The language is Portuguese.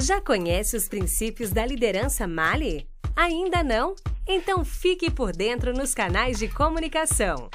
Já conhece os princípios da liderança Mali? Ainda não? Então fique por dentro nos canais de comunicação.